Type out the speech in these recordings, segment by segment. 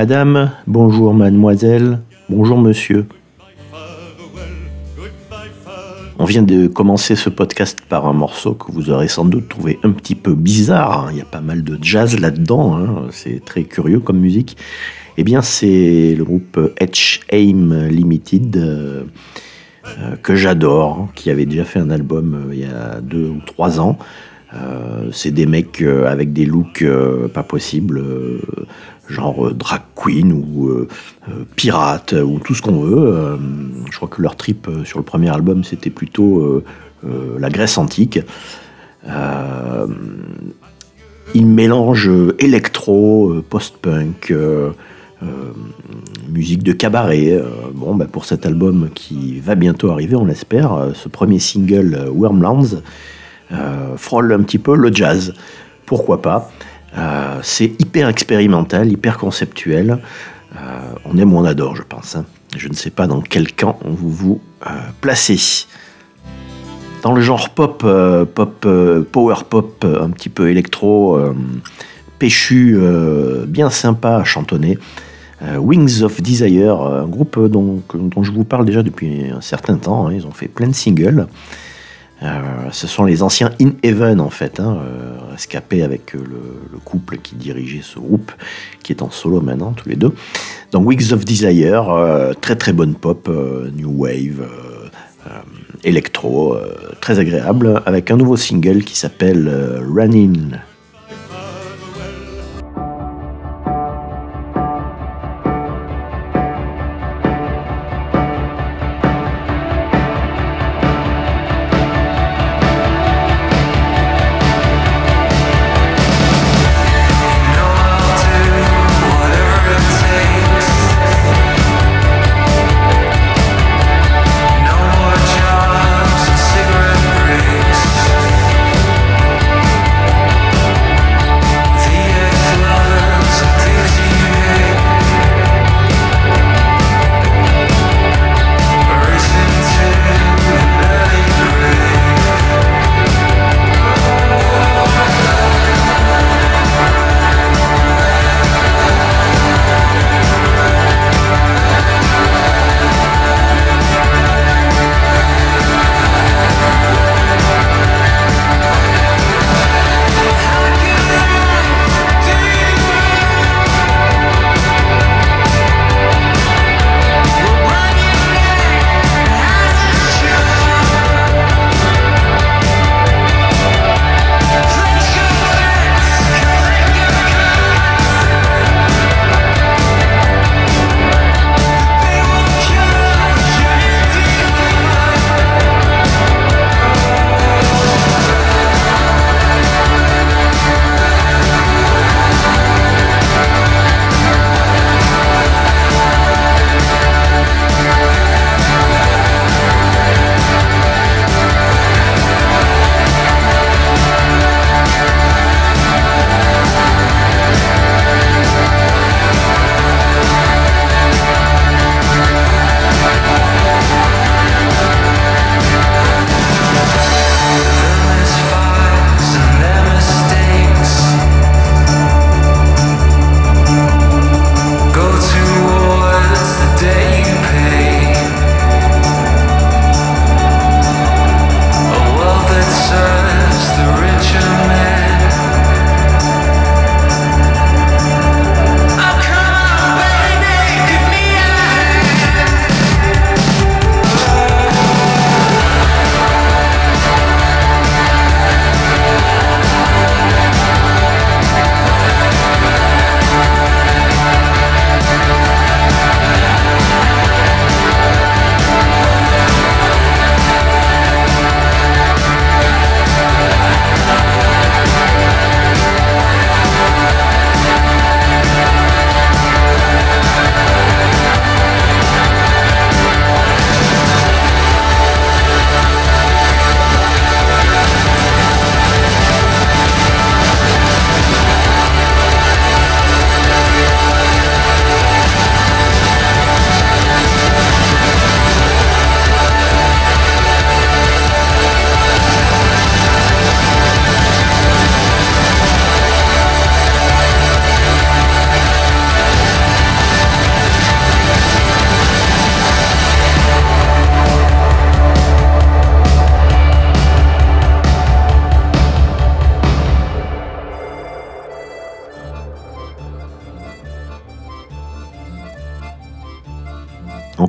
madame, bonjour mademoiselle, bonjour monsieur. On vient de commencer ce podcast par un morceau que vous aurez sans doute trouvé un petit peu bizarre. hein. Il y a pas mal de jazz là-dedans, hein. c'est très curieux comme musique. Eh bien, c'est le groupe H Aim Limited euh, euh, que j'adore, hein, qui avait déjà fait un album euh, il y a deux ou trois ans. C'est des mecs avec des looks pas possibles, genre euh, drag queen ou euh, euh, pirate ou tout ce qu'on veut. Je crois que leur trip sur le premier album c'était plutôt la Grèce antique. Ils mélangent électro, post-punk, musique de cabaret. Bon, bah, pour cet album qui va bientôt arriver, on l'espère, ce premier single Wormlands frôle un petit peu le jazz. Pourquoi pas? Euh, C'est hyper expérimental, hyper conceptuel. Euh, on aime ou on adore, je pense. hein. Je ne sais pas dans quel camp vous vous euh, placez. Dans le genre pop, pop, power pop, un petit peu électro, péchu, bien sympa à chantonner. Euh, Wings of Desire, un groupe dont, je vous parle déjà depuis un certain temps. hein. Ils ont fait plein de singles. Ce sont les anciens In Heaven en fait, hein, rescapés avec euh, le, le couple qui dirigeait ce groupe, qui est en solo maintenant tous les deux. Donc Wings of Desire, euh, très très bonne pop, euh, new wave, électro, très agréable, avec un nouveau single qui s'appelle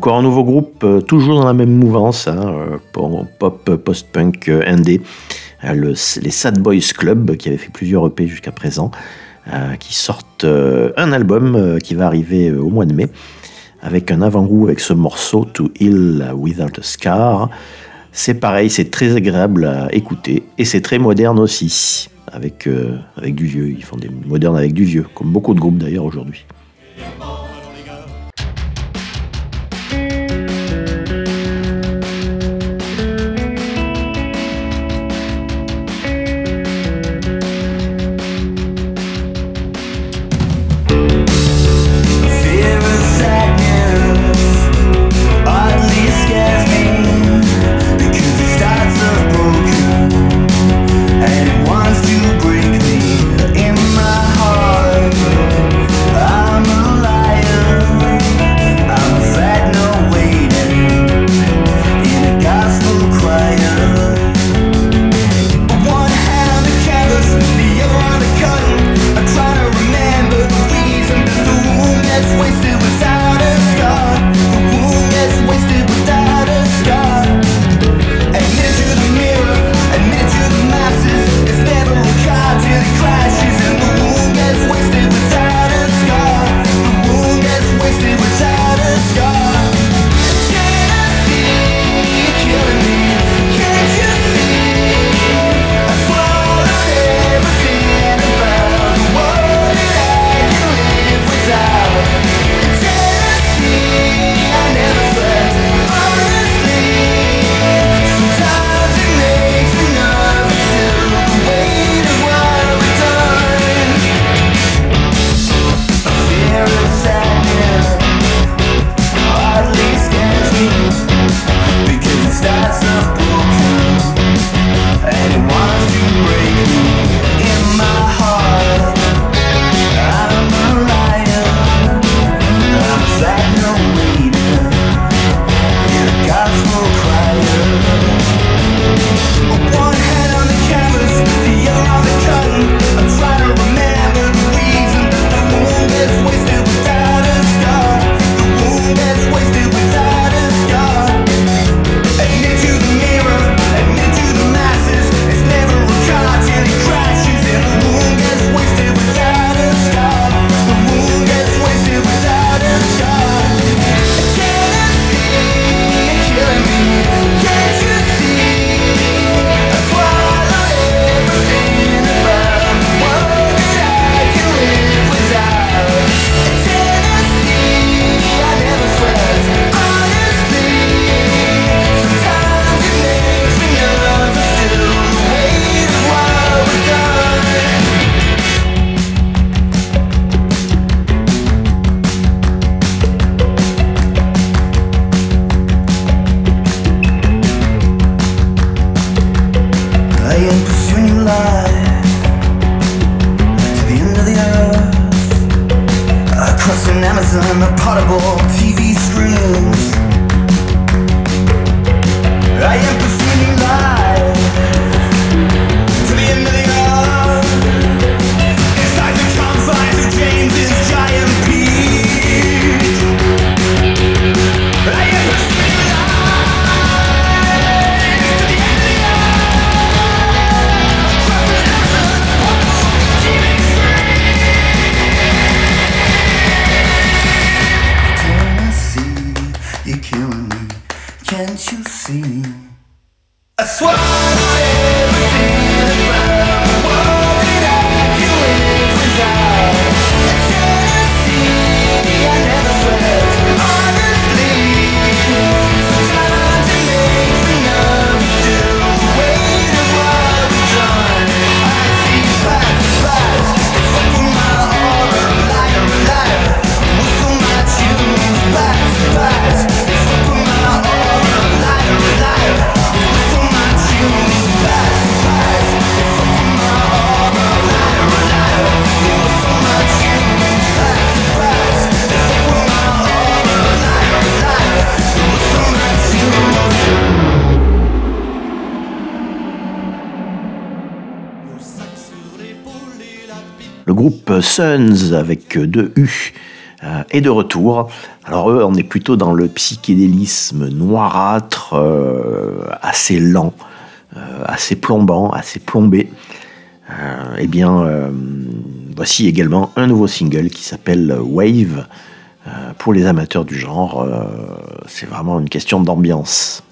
encore un nouveau groupe, euh, toujours dans la même mouvance, hein, euh, pop, post-punk, euh, indé, les Sad Boys Club, qui avait fait plusieurs EP jusqu'à présent, qui sortent un album qui va arriver au mois de mai, avec un avant-goût avec ce morceau To Heal Without a Scar. C'est pareil, c'est très agréable à écouter, et c'est très moderne aussi, avec, avec du vieux, ils font des modernes avec du vieux, comme beaucoup de groupes d'ailleurs aujourd'hui. groupe Suns avec deux U euh, est de retour. Alors eux, on est plutôt dans le psychédélisme noirâtre, euh, assez lent, euh, assez plombant, assez plombé. Eh bien, voici également un nouveau single qui s'appelle Wave. pour les amateurs du genre, c'est vraiment une question d'ambiance.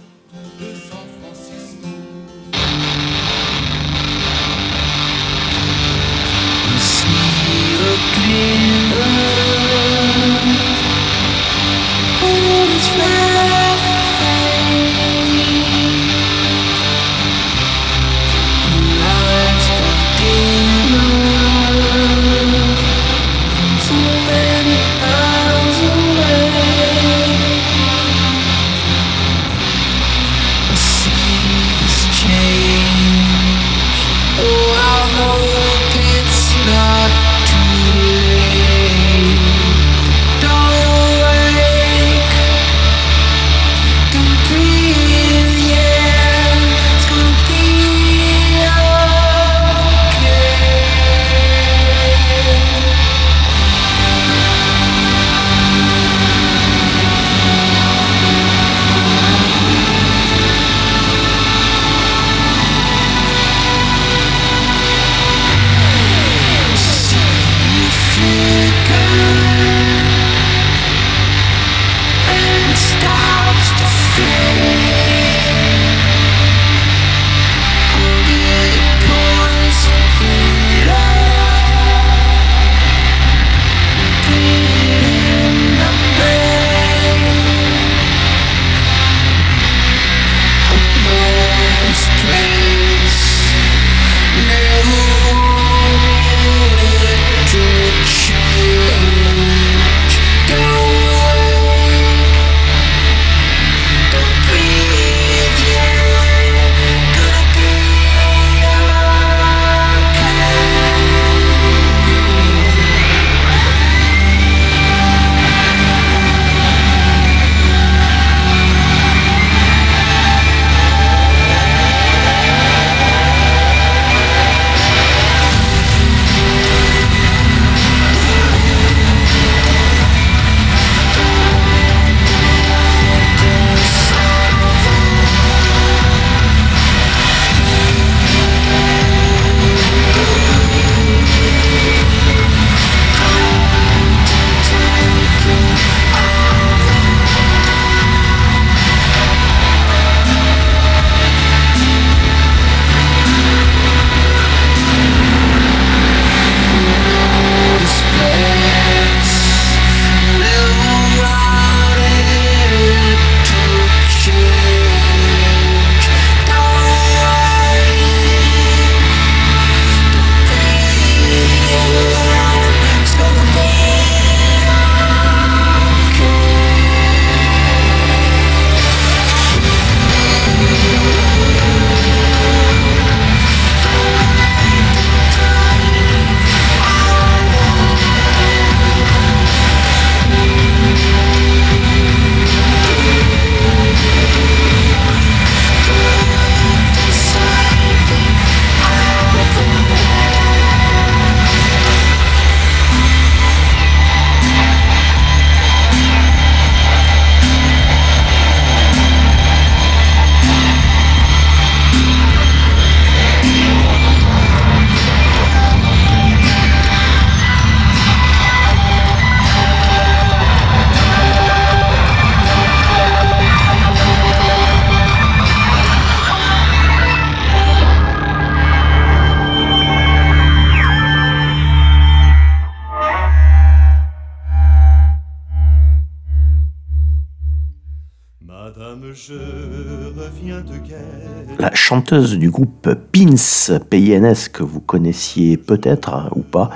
Chanteuse du groupe Pins, PINS, que vous connaissiez peut-être hein, ou pas,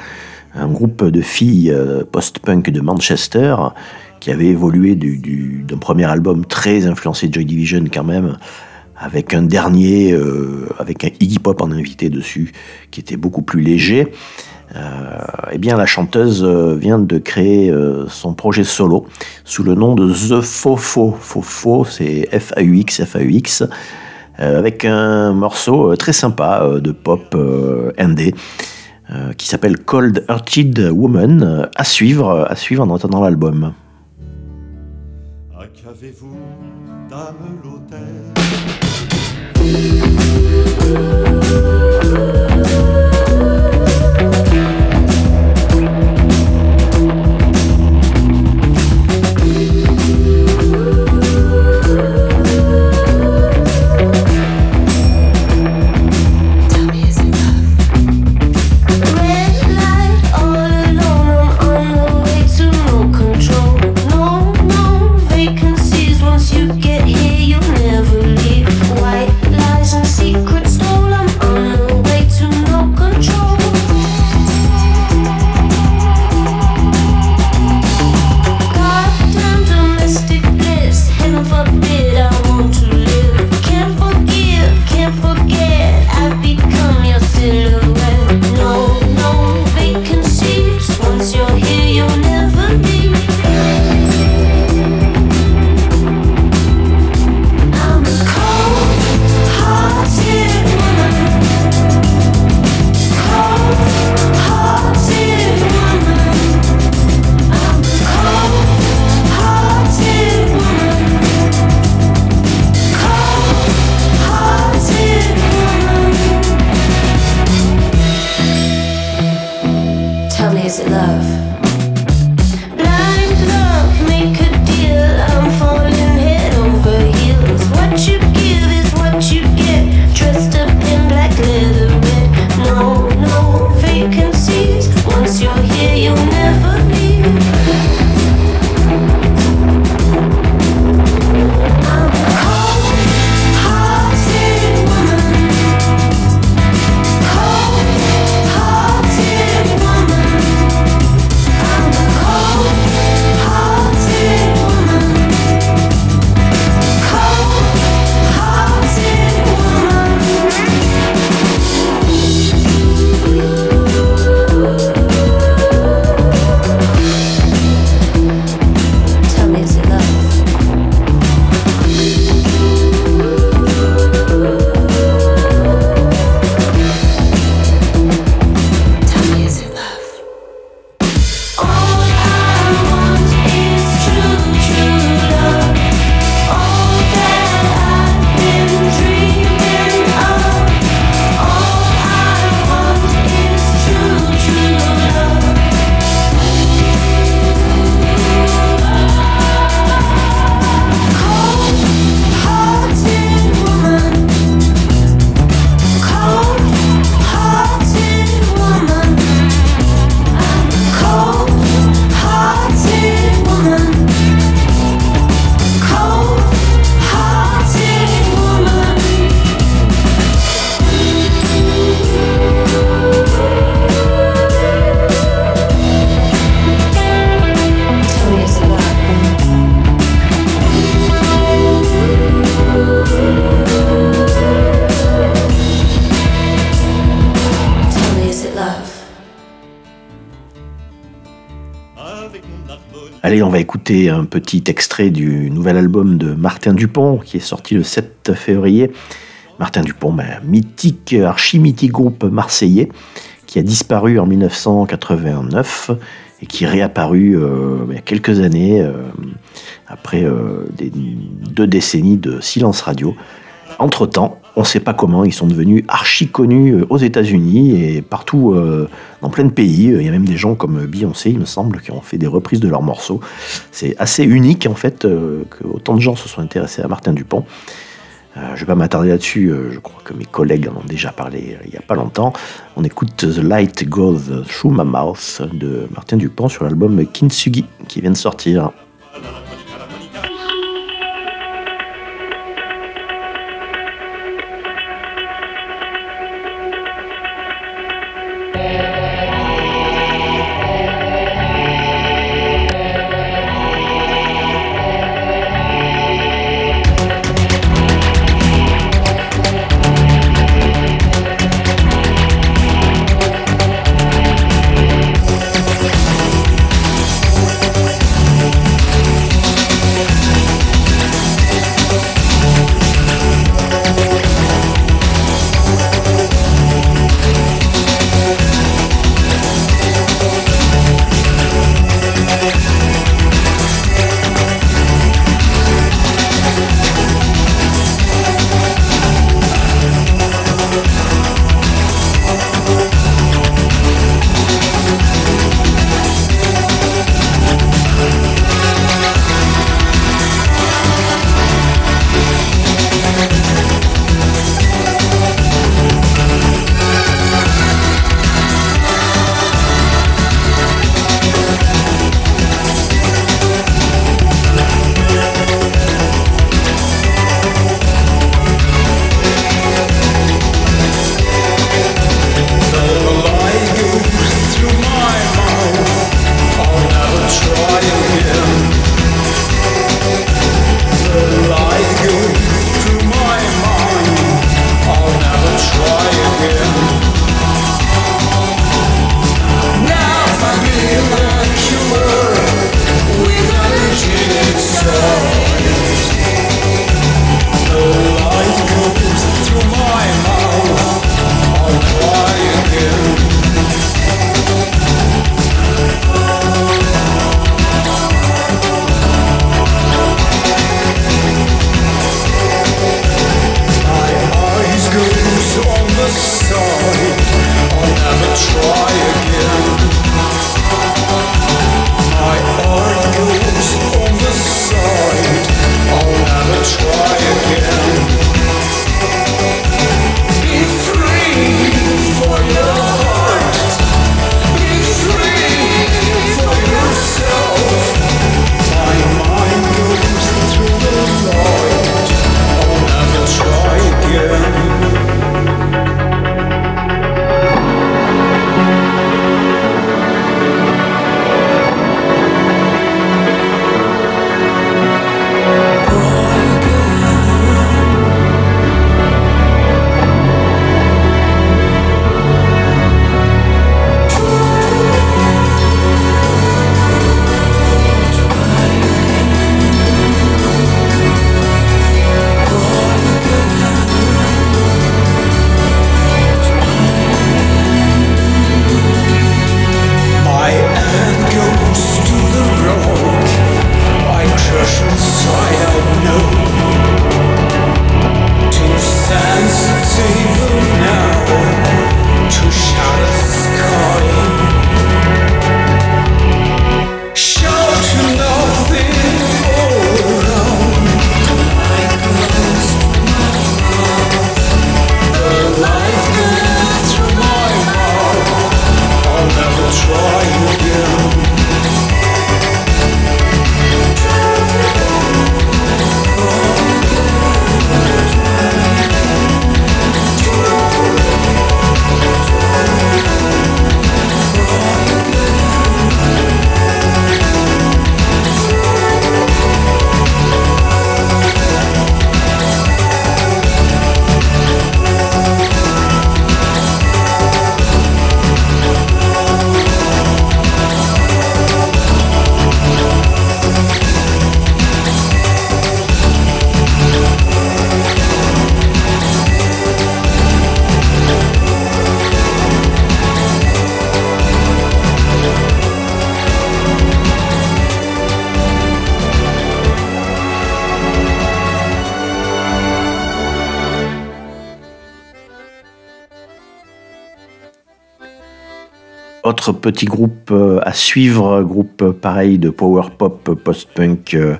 un groupe de filles euh, post-punk de Manchester qui avait évolué du- du- d'un premier album très influencé de Joy Division quand même, avec un dernier, euh, avec un Iggy Pop en invité dessus, qui était beaucoup plus léger. Euh, eh bien, la chanteuse euh, vient de créer son projet solo sous le nom de The Fofo. Fofo, c'est F-A-U-X, F-A-U-X, euh, avec un morceau euh, très sympa euh, de pop euh, indé. euh, qui s'appelle Cold Hearted Woman, euh, à suivre, à suivre en attendant l'album. Un petit extrait du nouvel album de Martin Dupont qui est sorti le 7 février. Martin Dupont, mythique, archi-mythique groupe marseillais qui a disparu en 1989 et qui est réapparu euh, il y a quelques années euh, après euh, deux décennies de silence radio. Entre-temps, on ne sait pas comment, ils sont devenus archi connus euh, aux États-Unis et partout euh, dans plein de pays. Il y a même des gens comme Beyoncé, il me semble, qui ont fait des reprises de leurs morceaux. C'est assez unique en fait euh, que autant de gens se sont intéressés à Martin Dupont. Euh, je ne vais pas m'attarder là-dessus, je crois que mes collègues en ont déjà parlé il n'y a pas longtemps. On écoute The Light Goes Through My Mouth de Martin Dupont sur l'album Kintsugi qui vient de sortir. Petit groupe euh, à suivre, groupe pareil de power pop, post-punk, euh,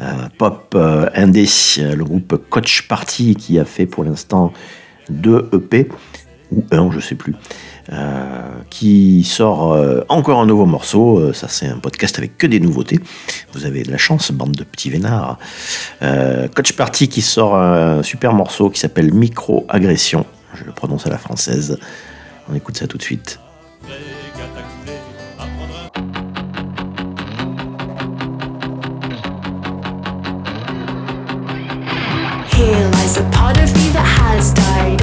euh, pop indé, euh, le groupe Coach Party qui a fait pour l'instant deux EP, ou un, je sais plus, qui sort encore un nouveau morceau. Ça, c'est un podcast avec que des nouveautés. Vous avez de la chance, bande de petits vénards. Coach Party qui sort un super morceau qui s'appelle Micro-agression. Je le prononce à la française. On écoute ça tout de suite. Here lies a part of me that has died.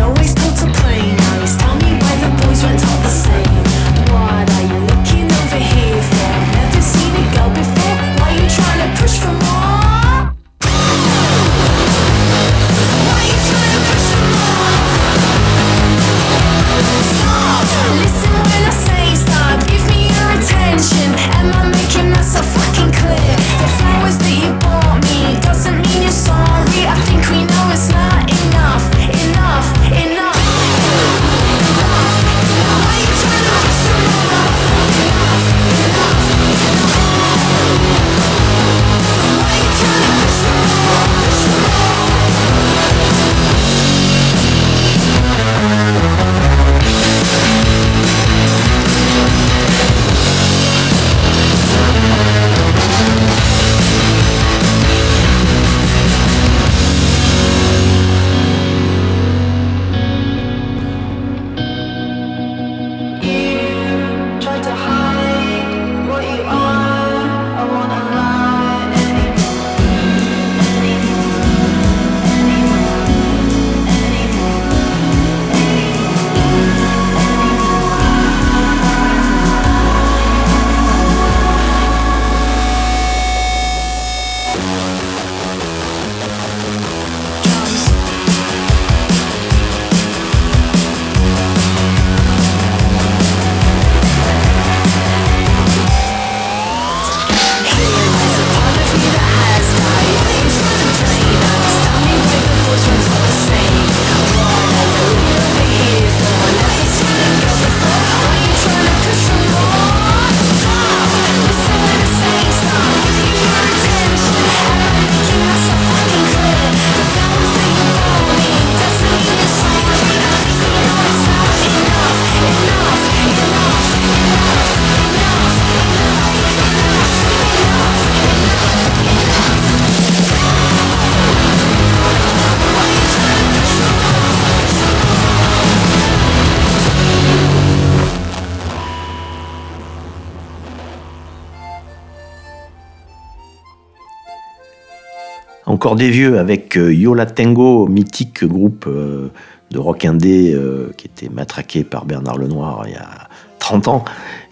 Encore des vieux avec euh, Yola Tango, mythique groupe euh, de rock indé euh, qui était matraqué par Bernard Lenoir il y a 30 ans.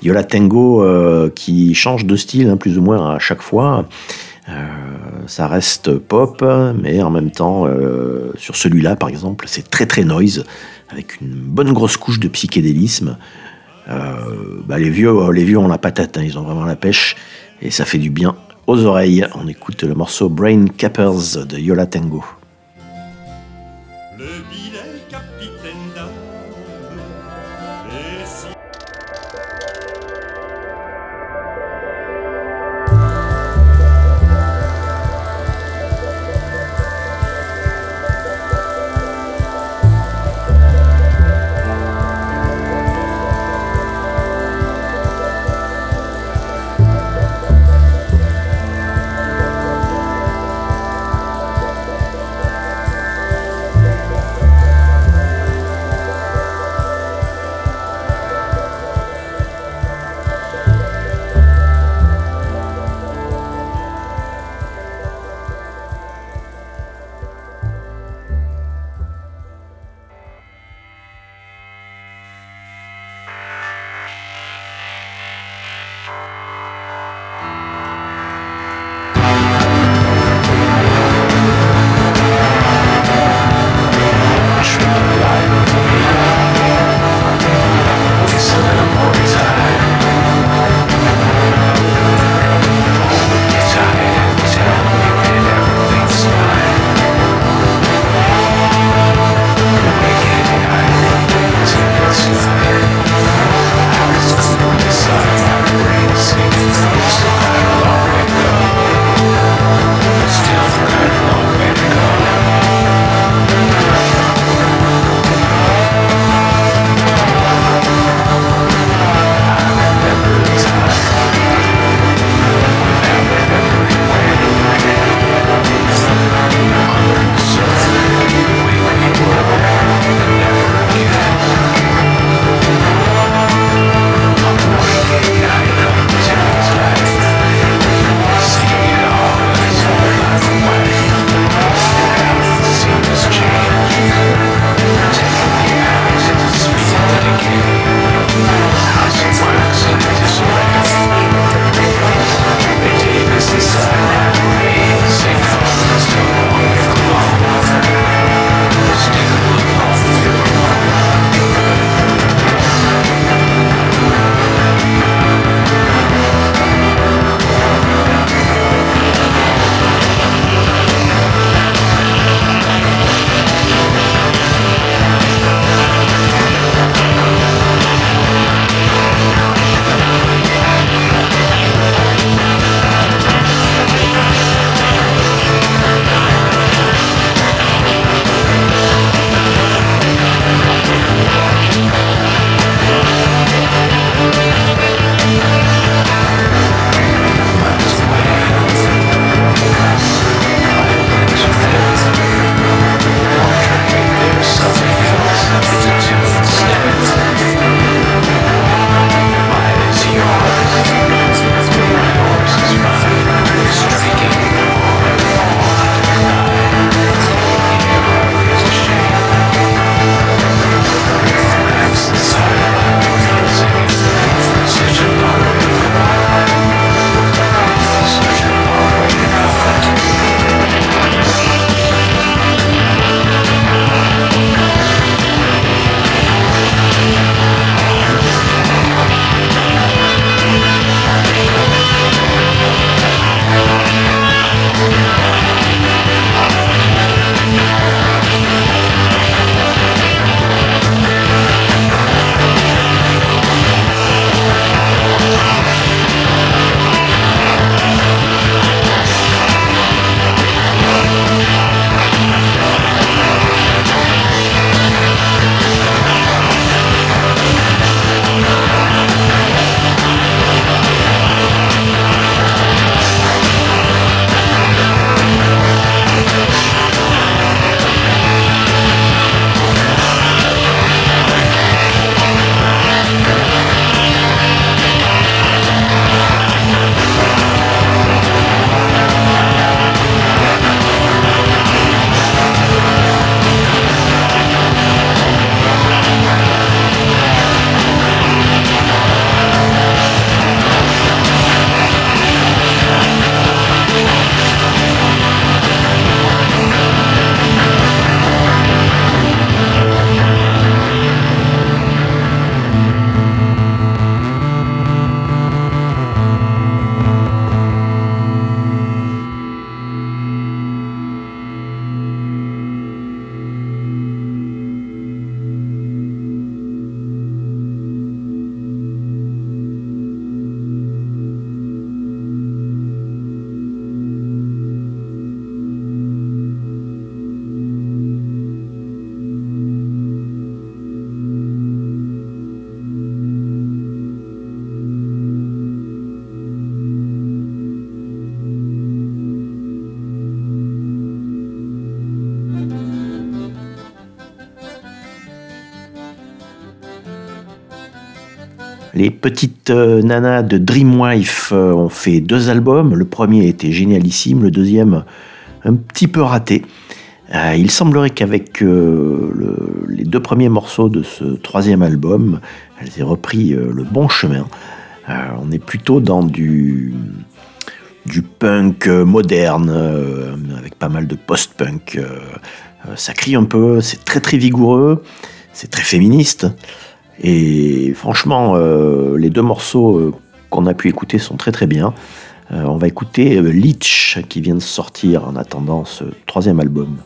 Yola Tango euh, qui change de style hein, plus ou moins à chaque fois. Ça reste pop, mais en même temps, sur celui-là par exemple, c'est très très noise, avec une bonne grosse couche de psychédélisme. Bah, les, vieux, les vieux ont la patate, hein, ils ont vraiment la pêche, et ça fait du bien aux oreilles. On écoute le morceau Brain Cappers de Yola Tango. Euh, nana de Dreamwife euh, ont fait deux albums. Le premier était génialissime, le deuxième un petit peu raté. Euh, il semblerait qu'avec les deux premiers morceaux de ce troisième album, elles aient repris le bon chemin. on est plutôt dans du punk moderne, avec pas mal de post-punk. ça crie un peu, c'est très très vigoureux, c'est très féministe. Et franchement, euh, les deux morceaux euh, qu'on a pu écouter sont très très bien. Euh, on va écouter Leech qui vient de sortir en attendant ce troisième album.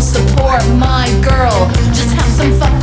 support my girl. Just have some fun.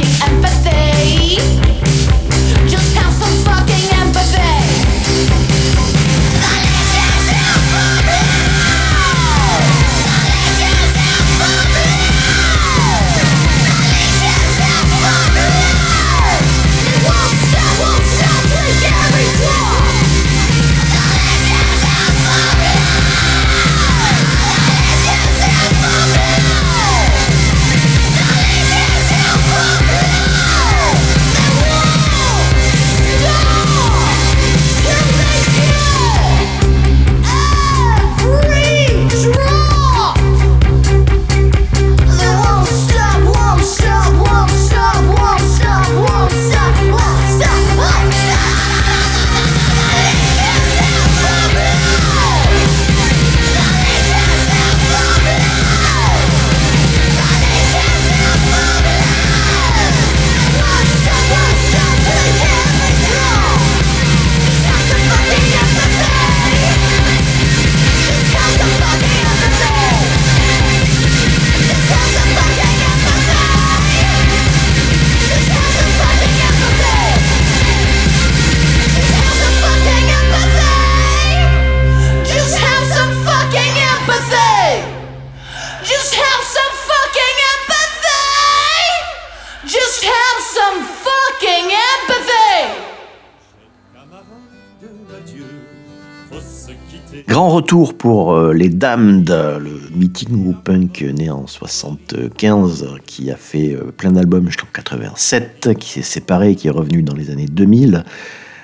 Retour pour euh, les Damned, le meeting groupe punk né en 75, qui a fait euh, plein d'albums jusqu'en 87, qui s'est séparé, qui est revenu dans les années 2000,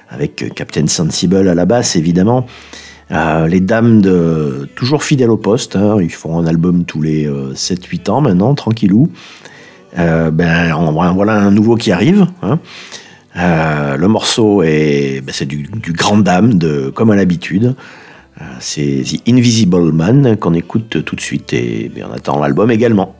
avec euh, Captain Sensible à la basse évidemment. Euh, les Damned, euh, toujours fidèles au poste, hein, ils font un album tous les 7-8 ans maintenant, tranquillou. Euh, ben, en voilà- un nouveau qui arrive. hein. Euh, le morceau est, ben, c'est du, du grand dame, de, comme à l'habitude. Euh, c'est The Invisible Man qu'on écoute tout de suite et on attend l'album également.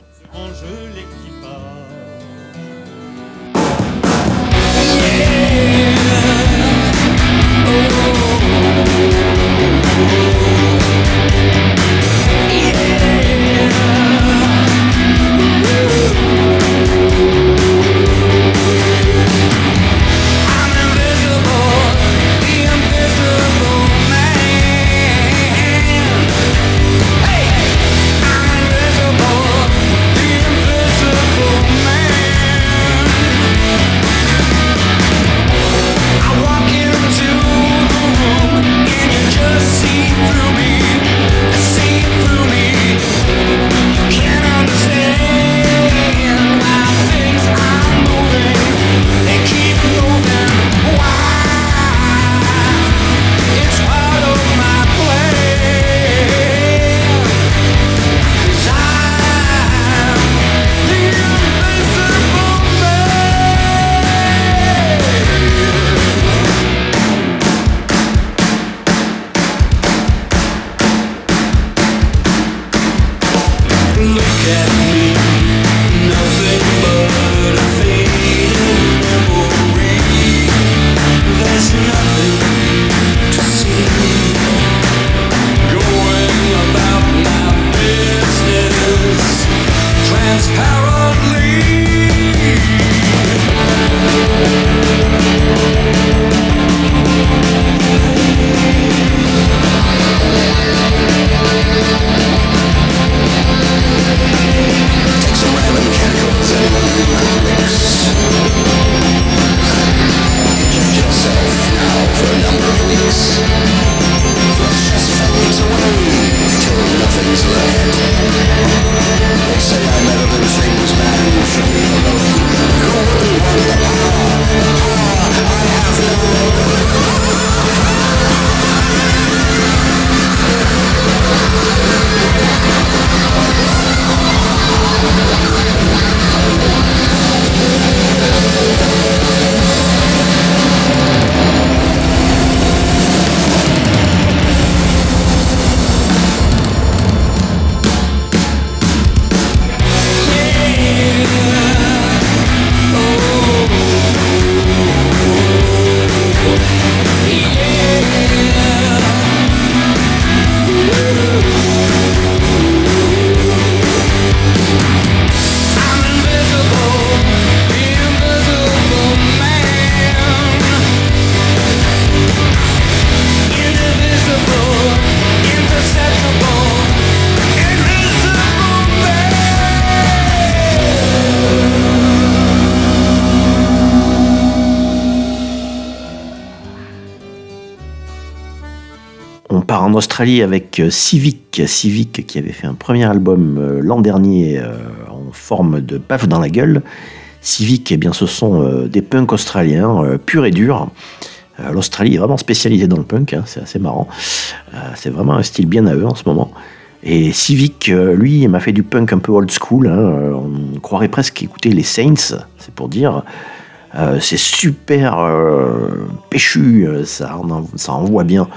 Australie avec euh, Civic, Civic qui avait fait un premier album euh, l'an dernier euh, en forme de paf dans la gueule. Civic, eh bien, ce sont des punks australiens purs et durs. L'Australie est vraiment spécialisée dans le punk, hein, c'est assez marrant. C'est vraiment un style bien à eux en ce moment. Et Civic, lui, m'a fait du punk un peu old school. hein, on croirait presque écouter les Saints, c'est pour dire. C'est super péchu, ça, ça envoie bien.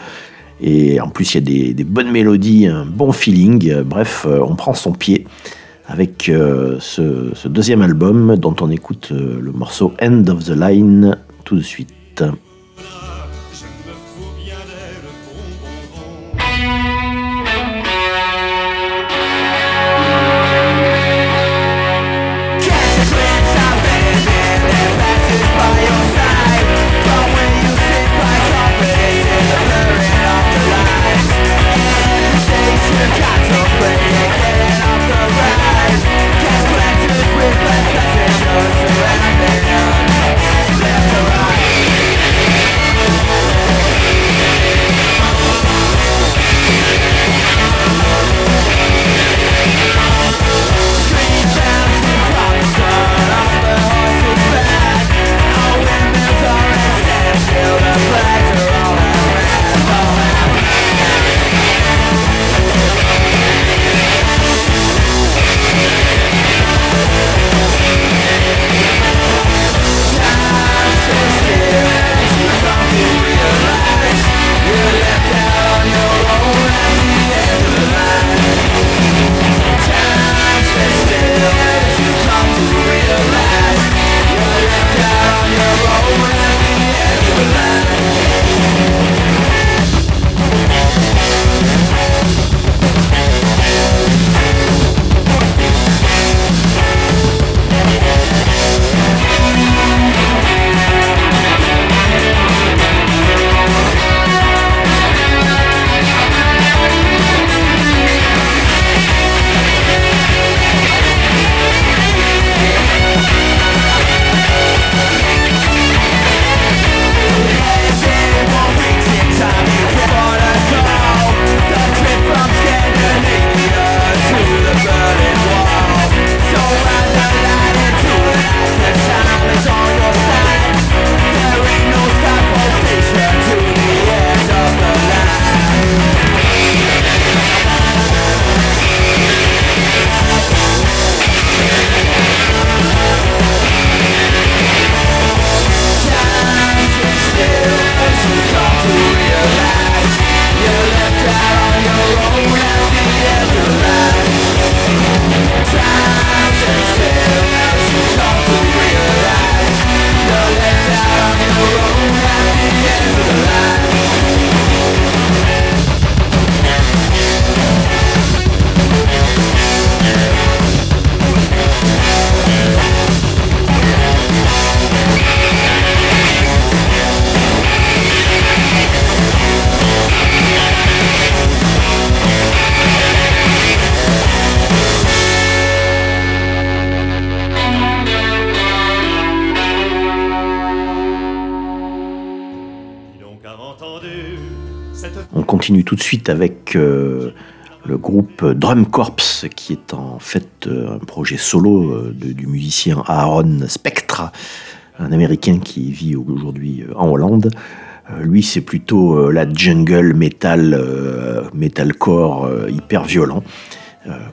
Et en plus, il y a des, bonnes mélodies, un bon feeling. Bref, euh, on prend son pied avec euh, ce, ce deuxième album dont on écoute euh, le morceau End of the Line tout de suite. Suite avec euh, le groupe Drum Corps, qui est en fait euh, un projet solo euh, du musicien Aaron Spectre, un Américain qui vit aujourd'hui en Hollande. Lui, c'est plutôt la jungle metal, euh, metalcore hyper violent,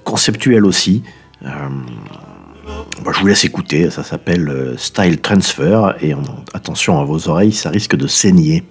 conceptuel aussi. Bah, je vous laisse écouter, ça s'appelle Style Transfer et on- attention à vos oreilles, ça risque de saigner.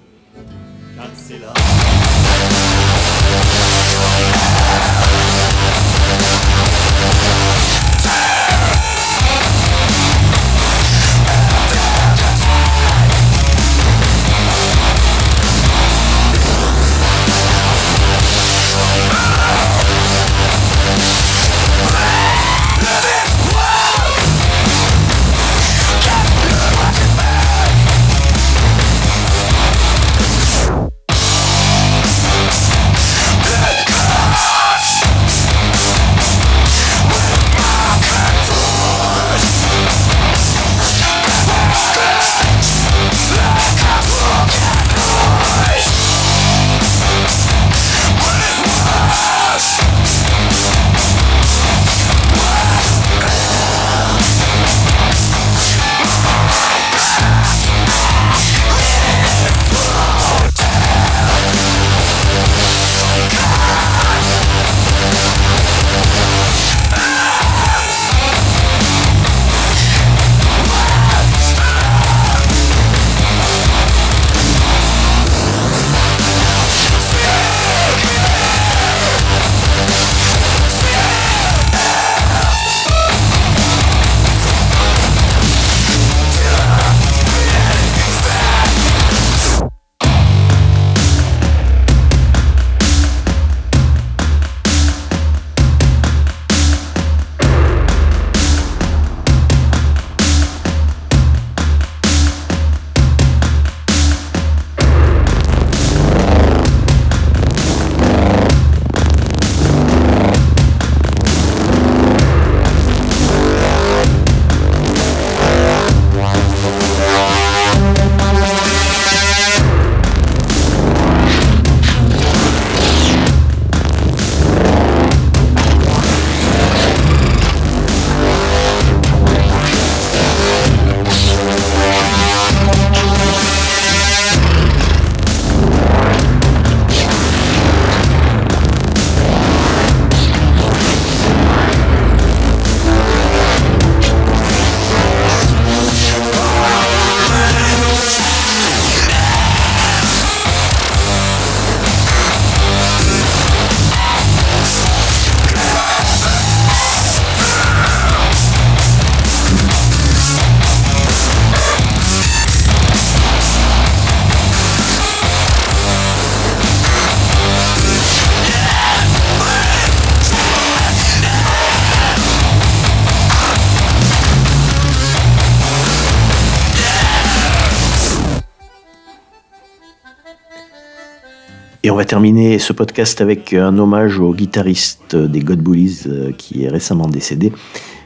On va terminer ce podcast avec un hommage au guitariste des God Bullies euh, qui est récemment décédé.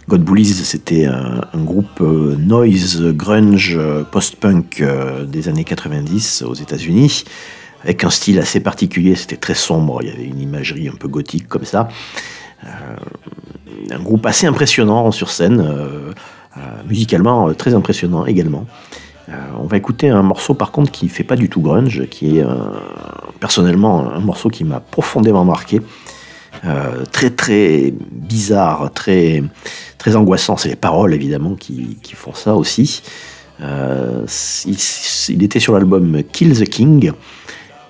God Bullies, c'était un, groupe euh, noise, grunge, euh, post-punk des années 90 aux États-Unis, avec un style assez particulier. C'était très sombre, il y avait une imagerie un peu gothique comme ça. Un groupe assez impressionnant sur scène, musicalement très impressionnant également. Euh, on va écouter un morceau par contre qui fait pas du tout grunge, qui est euh, personnellement un morceau qui m'a profondément marqué. Euh, très très bizarre, très très angoissant. C'est les paroles évidemment qui, font ça aussi. Il, il était sur l'album Kill the King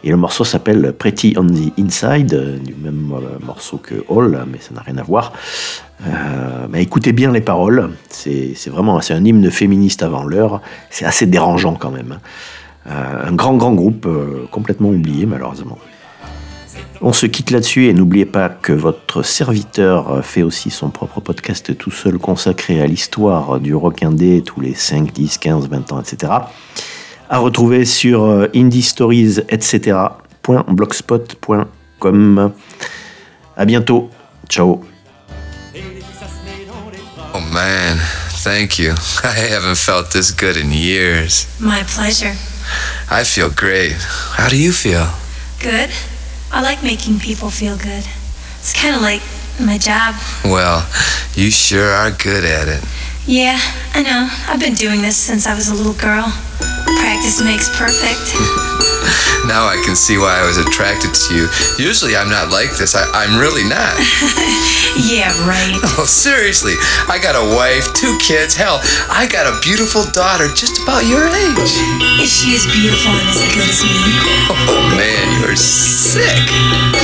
et le morceau s'appelle Pretty on the Inside, du même morceau que All, mais ça n'a rien à voir. Euh, mais écoutez bien les paroles, c'est vraiment un hymne féministe avant l'heure, c'est assez dérangeant quand même. Euh, un grand grand groupe euh, complètement oublié malheureusement. On se quitte là-dessus et n'oubliez pas que votre serviteur fait aussi son propre podcast tout seul consacré à l'histoire du rock indé tous les 5, 10, 15, 20 ans, etc. À retrouver sur indie stories, etc. .blogspot.com. À bientôt. Ciao. Man, thank you. I haven't felt this good in years. My pleasure. I feel great. How do you feel? Good. I like making people feel good. It's kind of like my job. Well, you sure are good at it. Yeah, I know. I've been doing this since I was a little girl. Practice makes perfect. Now I can see why I was attracted to you. Usually I'm not like this. I, I'm really not. Yeah, right. Oh, seriously. I got a wife, two kids. Hell, I got a beautiful daughter just about your age. Is she as beautiful and as good as me? Oh, man, you're sick.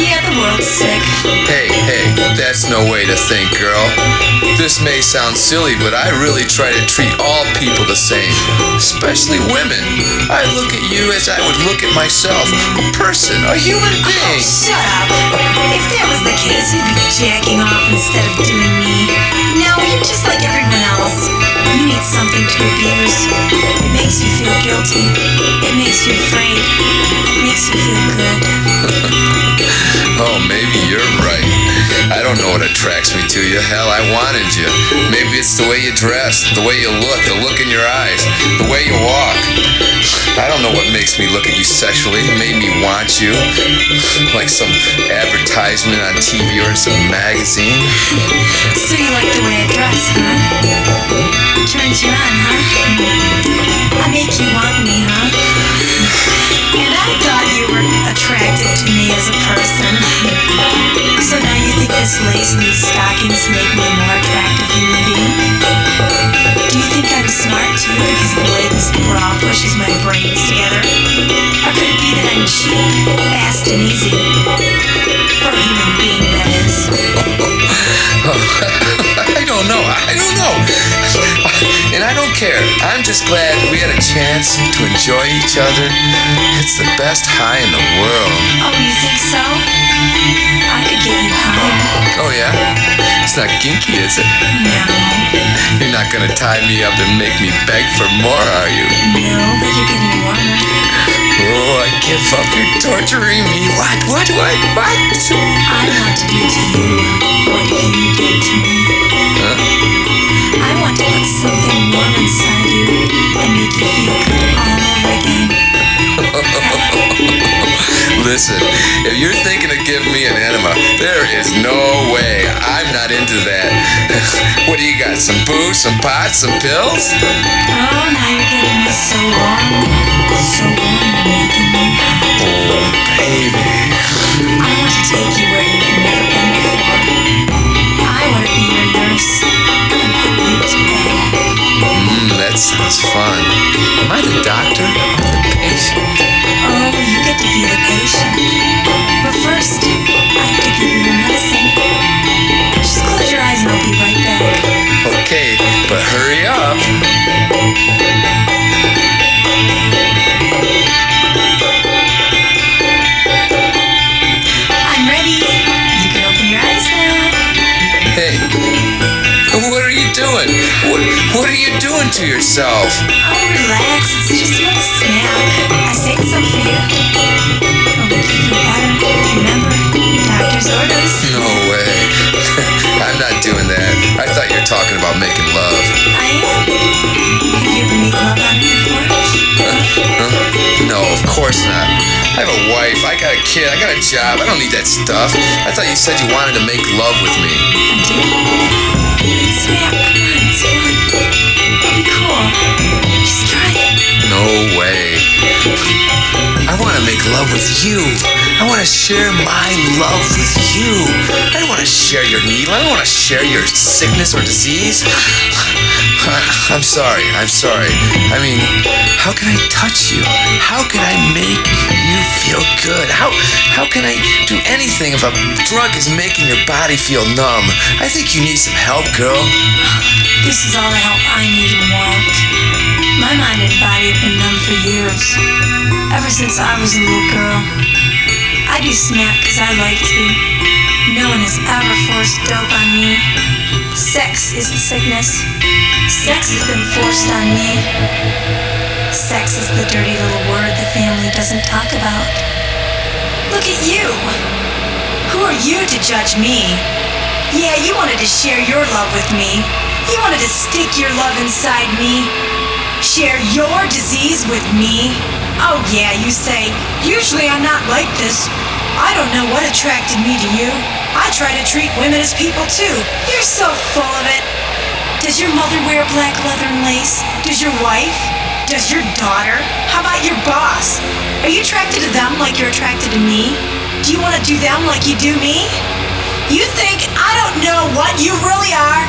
Yeah, the world's sick. Hey, hey, that's no way to think, girl. This may sound silly, but I really try to treat all people the same, especially women. I look at you as I would look at myself, a person, a human being. Oh, being. shut up. If that was the case, you'd be jacking off instead of doing me. No, you're just like everyone else. You need something to abuse. It makes you feel guilty. It makes you afraid. It makes you feel good. Oh, maybe you're right. I don't know what attracts me to you. Hell, I wanted you. Maybe it's the way you dress, the way you look, the look in your eyes, the way you walk. I don't know what makes me look at you sexually. It made me want you. Like some advertisement on TV or some magazine. So you like the way I dress, huh? Turns you on, huh? I make you want me, huh? And I thought you were attracted to me as a person. So now you think this lace and these stockings make me more attractive human being? Just glad we had a chance to enjoy each other. It's the best high in the world. Oh, you think so? I could get you higher. Oh, yeah? It's not kinky, is it? No, You're not gonna tie me up and make me beg for more, are you? no, but you're getting warmer. Oh, I give up. You're torturing me. What? What? What? What? I want to do to you what you did to me. Huh? I want to put something warm inside you and make feel good again. Listen, if you're thinking of giving me an enema, there is no way. I'm not into that. what do you got? Some booze, some pot, some pills? Oh, now you're getting me so warm. So warm, making me hot. Oh, baby. I want to take you where you've never been before. I want to be your nurse that sounds fun. Am I the doctor or the patient? Oh, you get to be the patient. But first, What, what are you doing to yourself? Oh, relax. It's just a little snack. I saved some for you. It'll make you feel better. Remember, doctor's orders. No way. I'm not doing that. I thought you were talking about making love. I am. Have you ever made love on it before? Huh? No, of course not. I have a wife, I got a kid, I got a job. I don't need that stuff. I thought you said you wanted to make love with me. I do. Snack. Cool. Just try it. No way. I want to make love with you. I want to share my love with you. I don't want to share your needle. I don't want to share your sickness or disease. I'm sorry. I'm sorry. I mean, how can I touch you? How can I make you feel good? How how can I do anything if a drug is making your body feel numb? I think you need some help, girl. This is all the help I need and want. My mind and body have been numb for years. Ever since I was a little girl. I do smack because I like to. No one has ever forced dope on me. Sex is the sickness. Sex has been forced on me. Sex is the dirty little word the family doesn't talk about. Look at you. Who are you to judge me? Yeah, you wanted to share your love with me. You wanted to stick your love inside me. Share your disease with me? Oh, yeah, you say. Usually I'm not like this. I don't know what attracted me to you. I try to treat women as people too. You're so full of it. Does your mother wear black leather and lace? Does your wife? Does your daughter? How about your boss? Are you attracted to them like you're attracted to me? Do you want to do them like you do me? You think I don't know what you really are?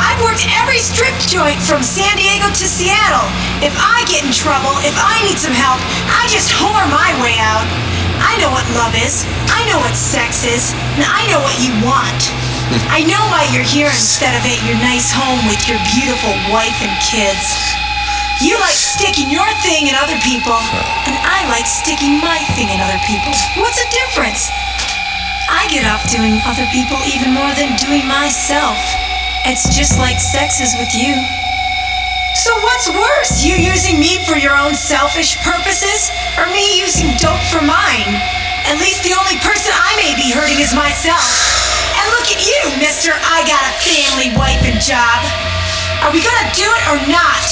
I've worked every strip joint from San Diego to Seattle. If I get in trouble, if I need some help, I just whore my way out. I know what love is. I know what sex is. And I know what you want. I know why you're here instead of at your nice home with your beautiful wife and kids. You like sticking your thing in other people, and I like sticking my thing in other people. What's the difference? I get off doing other people even more than doing myself. It's just like sex is with you. So what's worse, you using me for your own selfish purposes, or me using dope for mine? At least the only person I may be hurting is myself. Look at you, mister, I got a family, wife, and job. Are we gonna do it or not?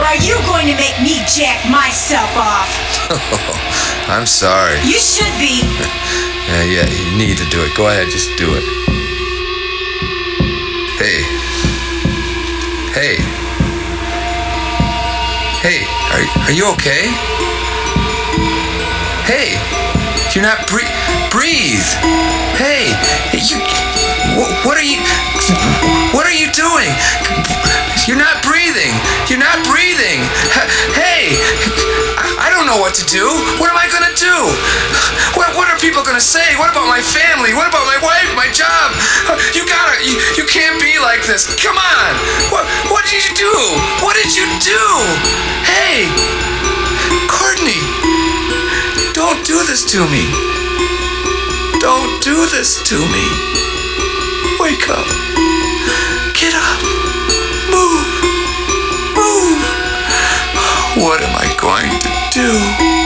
Or are you going to make me jack myself off? I'm sorry. You should be. Yeah, yeah, you need to do it. Go ahead, just do it. Hey. Hey. Hey, are, are you okay? Hey, you're not breathe. Breathe. Hey, you. Wh- What are you? What are you doing? You're not breathing. You're not breathing. Hey, I I don't know what to do. What am I gonna do? What, what are people gonna say? What about my family? What about my wife? My job? You gotta. You, you can't be like this. Come on. What What did you do? What did you do? Hey, Courtney. Don't do this to me. Don't do this to me. Wake up. Get up. Move. Move. What am I going to do?